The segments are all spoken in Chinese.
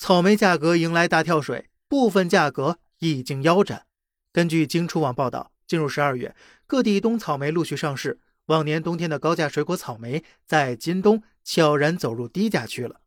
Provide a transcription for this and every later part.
草莓价格迎来大跳水，部分价格已经腰斩。根据京初网报道，进入十二月，各地冬草莓陆续上市，往年冬天的高价水果草莓在今冬悄然走入低价区了。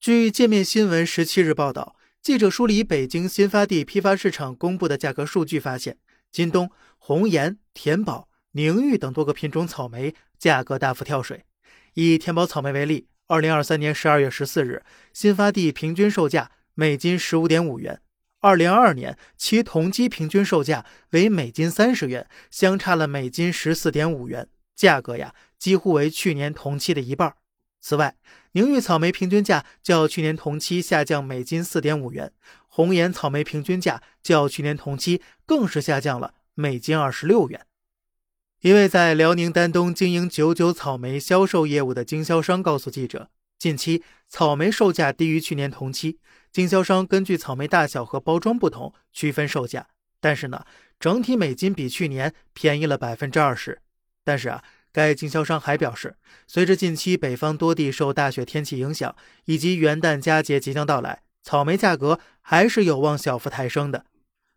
据界面新闻十七日报道，记者梳理北京新发地批发市场公布的价格数据，发现今冬红颜、甜宝、宁玉等多个品种草莓价格大幅跳水。以甜宝草莓为例。二零二三年十二月十四日，新发地平均售价每斤十五点五元。二零二二年，其同期平均售价为每斤三十元，相差了每斤十四点五元，价格呀几乎为去年同期的一半。此外，宁玉草莓平均价较去年同期下降每斤四点五元，红颜草莓平均价较去年同期更是下降了每斤二十六元。一位在辽宁丹东经营九九草莓销售业务的经销商告诉记者，近期草莓售价低于去年同期。经销商根据草莓大小和包装不同区分售价，但是呢，整体每斤比去年便宜了百分之二十。但是啊，该经销商还表示，随着近期北方多地受大雪天气影响，以及元旦佳节即将到来，草莓价格还是有望小幅抬升的。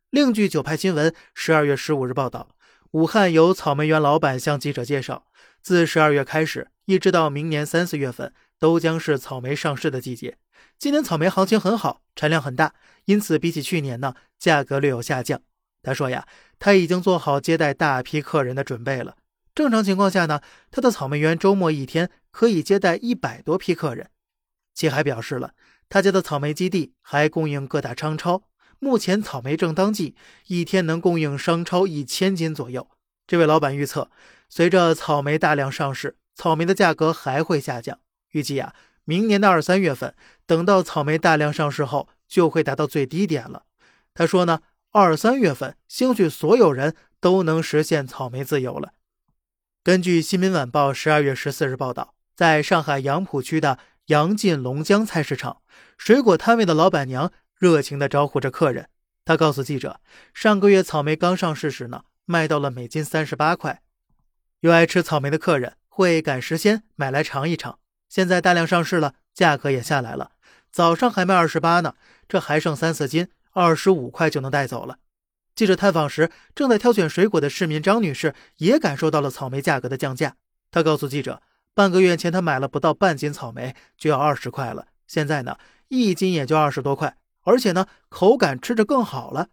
另据九派新闻十二月十五日报道。武汉有草莓园老板向记者介绍，自十二月开始，一直到明年三四月份，都将是草莓上市的季节。今年草莓行情很好，产量很大，因此比起去年呢，价格略有下降。他说呀，他已经做好接待大批客人的准备了。正常情况下呢，他的草莓园周末一天可以接待一百多批客人。其还表示了，他家的草莓基地还供应各大商超。目前草莓正当季，一天能供应商超一千斤左右。这位老板预测，随着草莓大量上市，草莓的价格还会下降。预计啊，明年的二三月份，等到草莓大量上市后，就会达到最低点了。他说呢，二三月份，兴许所有人都能实现草莓自由了。根据《新民晚报》十二月十四日报道，在上海杨浦区的杨进龙江菜市场，水果摊位的老板娘。热情地招呼着客人，他告诉记者，上个月草莓刚上市时呢，卖到了每斤三十八块。有爱吃草莓的客人会赶时间买来尝一尝。现在大量上市了，价格也下来了。早上还卖二十八呢，这还剩三四斤，二十五块就能带走了。记者探访时，正在挑选水果的市民张女士也感受到了草莓价格的降价。她告诉记者，半个月前她买了不到半斤草莓就要二十块了，现在呢，一斤也就二十多块。而且呢，口感吃着更好了，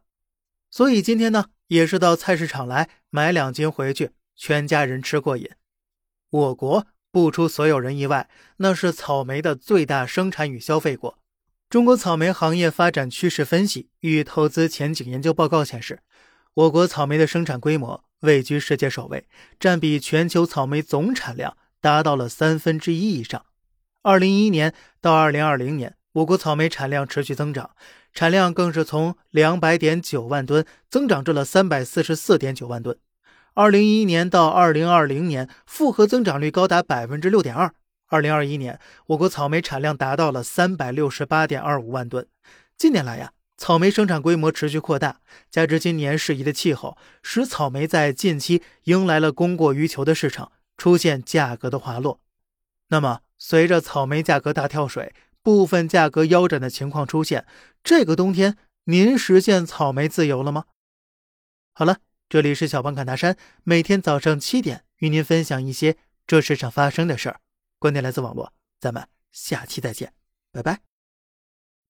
所以今天呢，也是到菜市场来买两斤回去，全家人吃过瘾。我国不出所有人意外，那是草莓的最大生产与消费国。中国草莓行业发展趋势分析与投资前景研究报告显示，我国草莓的生产规模位居世界首位，占比全球草莓总产量达到了三分之一以上。二零一一年到二零二零年。我国草莓产量持续增长，产量更是从两百点九万吨增长至了三百四十四点九万吨。二零一一年到二零二零年，复合增长率高达百分之六点二。二零二一年，我国草莓产量达到了三百六十八点二五万吨。近年来呀，草莓生产规模持续扩大，加之今年适宜的气候，使草莓在近期迎来了供过于求的市场，出现价格的滑落。那么，随着草莓价格大跳水，部分价格腰斩的情况出现，这个冬天您实现草莓自由了吗？好了，这里是小胖侃大山，每天早上七点与您分享一些这世上发生的事儿。观点来自网络，咱们下期再见，拜拜。